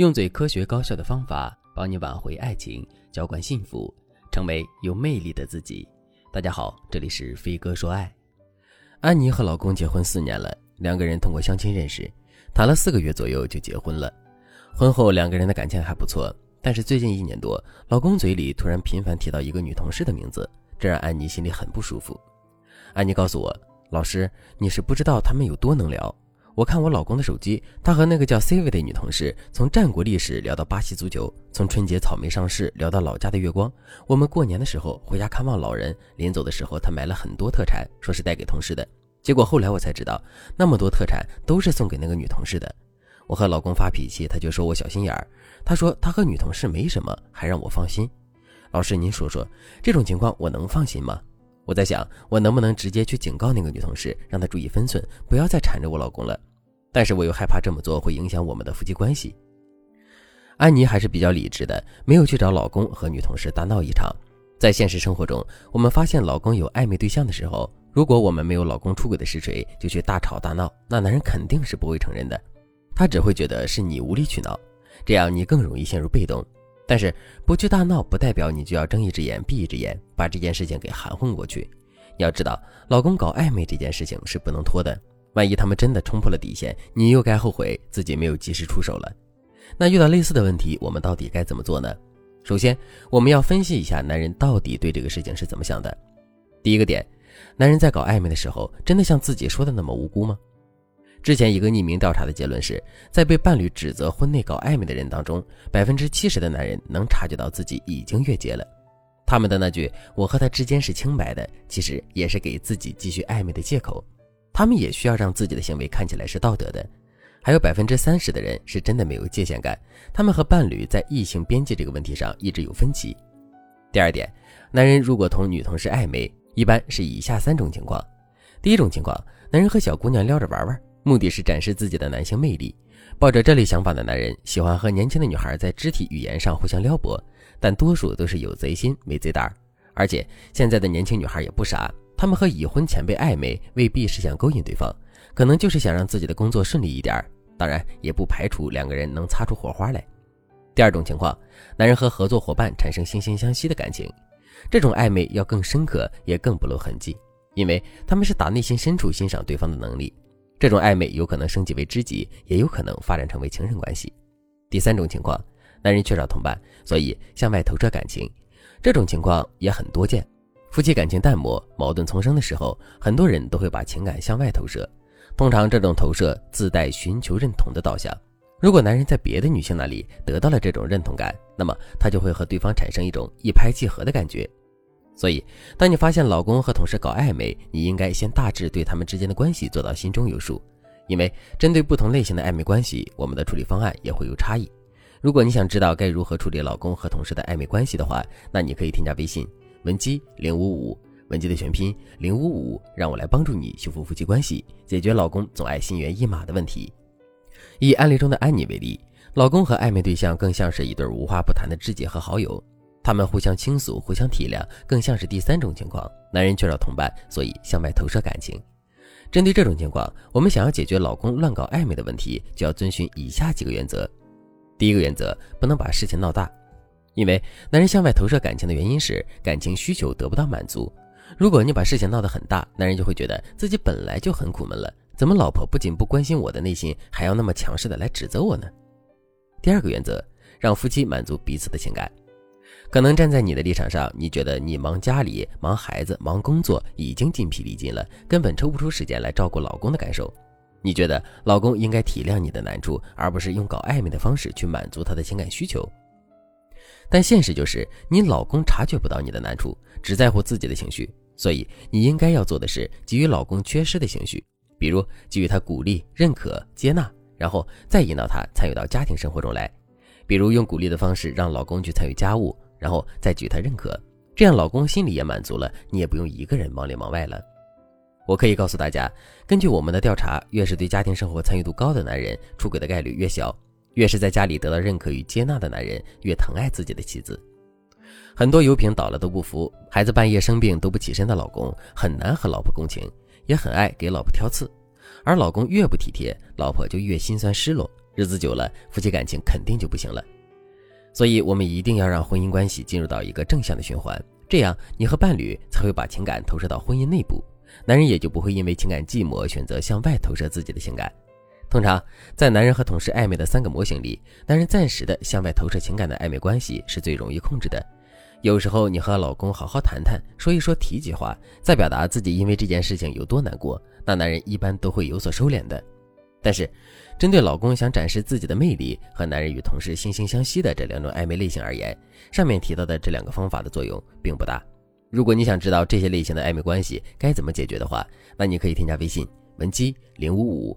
用最科学高效的方法帮你挽回爱情，浇灌幸福，成为有魅力的自己。大家好，这里是飞哥说爱。安妮和老公结婚四年了，两个人通过相亲认识，谈了四个月左右就结婚了。婚后两个人的感情还不错，但是最近一年多，老公嘴里突然频繁提到一个女同事的名字，这让安妮心里很不舒服。安妮告诉我：“老师，你是不知道他们有多能聊。”我看我老公的手机，他和那个叫 C 位的女同事从战国历史聊到巴西足球，从春节草莓上市聊到老家的月光。我们过年的时候回家看望老人，临走的时候他买了很多特产，说是带给同事的。结果后来我才知道，那么多特产都是送给那个女同事的。我和老公发脾气，他就说我小心眼儿。他说他和女同事没什么，还让我放心。老师，您说说这种情况我能放心吗？我在想，我能不能直接去警告那个女同事，让她注意分寸，不要再缠着我老公了。但是我又害怕这么做会影响我们的夫妻关系。安妮还是比较理智的，没有去找老公和女同事大闹一场。在现实生活中，我们发现老公有暧昧对象的时候，如果我们没有老公出轨的实锤，就去大吵大闹，那男人肯定是不会承认的，他只会觉得是你无理取闹，这样你更容易陷入被动。但是不去大闹，不代表你就要睁一只眼闭一只眼，把这件事情给含混过去。你要知道，老公搞暧昧这件事情是不能拖的。万一他们真的冲破了底线，你又该后悔自己没有及时出手了。那遇到类似的问题，我们到底该怎么做呢？首先，我们要分析一下男人到底对这个事情是怎么想的。第一个点，男人在搞暧昧的时候，真的像自己说的那么无辜吗？之前一个匿名调查的结论是，在被伴侣指责婚内搞暧昧的人当中，百分之七十的男人能察觉到自己已经越界了。他们的那句“我和他之间是清白的”，其实也是给自己继续暧昧的借口。他们也需要让自己的行为看起来是道德的，还有百分之三十的人是真的没有界限感，他们和伴侣在异性边界这个问题上一直有分歧。第二点，男人如果同女同事暧昧，一般是以下三种情况：第一种情况，男人和小姑娘撩着玩玩，目的是展示自己的男性魅力。抱着这类想法的男人，喜欢和年轻的女孩在肢体语言上互相撩拨，但多数都是有贼心没贼胆，而且现在的年轻女孩也不傻。他们和已婚前辈暧昧，未必是想勾引对方，可能就是想让自己的工作顺利一点。当然，也不排除两个人能擦出火花来。第二种情况，男人和合作伙伴产生惺惺相惜的感情，这种暧昧要更深刻，也更不露痕迹，因为他们是打内心深处欣赏对方的能力。这种暧昧有可能升级为知己，也有可能发展成为情人关系。第三种情况，男人缺少同伴，所以向外投射感情，这种情况也很多见。夫妻感情淡漠、矛盾丛生的时候，很多人都会把情感向外投射。通常，这种投射自带寻求认同的导向。如果男人在别的女性那里得到了这种认同感，那么他就会和对方产生一种一拍即合的感觉。所以，当你发现老公和同事搞暧昧，你应该先大致对他们之间的关系做到心中有数。因为针对不同类型的暧昧关系，我们的处理方案也会有差异。如果你想知道该如何处理老公和同事的暧昧关系的话，那你可以添加微信。文姬零五五，文姬的全拼零五五，让我来帮助你修复夫妻关系，解决老公总爱心猿意马的问题。以案例中的安妮为例，老公和暧昧对象更像是一对无话不谈的知己和好友，他们互相倾诉，互相体谅，更像是第三种情况。男人缺少同伴，所以向外投射感情。针对这种情况，我们想要解决老公乱搞暧昧的问题，就要遵循以下几个原则。第一个原则，不能把事情闹大。因为男人向外投射感情的原因是感情需求得不到满足。如果你把事情闹得很大，男人就会觉得自己本来就很苦闷了，怎么老婆不仅不关心我的内心，还要那么强势的来指责我呢？第二个原则，让夫妻满足彼此的情感。可能站在你的立场上，你觉得你忙家里、忙孩子、忙工作已经筋疲力尽了，根本抽不出时间来照顾老公的感受。你觉得老公应该体谅你的难处，而不是用搞暧昧的方式去满足他的情感需求。但现实就是，你老公察觉不到你的难处，只在乎自己的情绪，所以你应该要做的是给予老公缺失的情绪，比如给予他鼓励、认可、接纳，然后再引导他参与到家庭生活中来，比如用鼓励的方式让老公去参与家务，然后再给予他认可，这样老公心里也满足了，你也不用一个人忙里忙外了。我可以告诉大家，根据我们的调查，越是对家庭生活参与度高的男人，出轨的概率越小。越是在家里得到认可与接纳的男人，越疼爱自己的妻子。很多油瓶倒了都不扶，孩子半夜生病都不起身的老公，很难和老婆共情，也很爱给老婆挑刺。而老公越不体贴，老婆就越心酸失落，日子久了，夫妻感情肯定就不行了。所以，我们一定要让婚姻关系进入到一个正向的循环，这样你和伴侣才会把情感投射到婚姻内部，男人也就不会因为情感寂寞选择向外投射自己的情感。通常，在男人和同事暧昧的三个模型里，男人暂时的向外投射情感的暧昧关系是最容易控制的。有时候，你和老公好好谈谈，说一说提及话，再表达自己因为这件事情有多难过，那男人一般都会有所收敛的。但是，针对老公想展示自己的魅力和男人与同事惺惺相惜的这两种暧昧类型而言，上面提到的这两个方法的作用并不大。如果你想知道这些类型的暧昧关系该怎么解决的话，那你可以添加微信文姬零五五。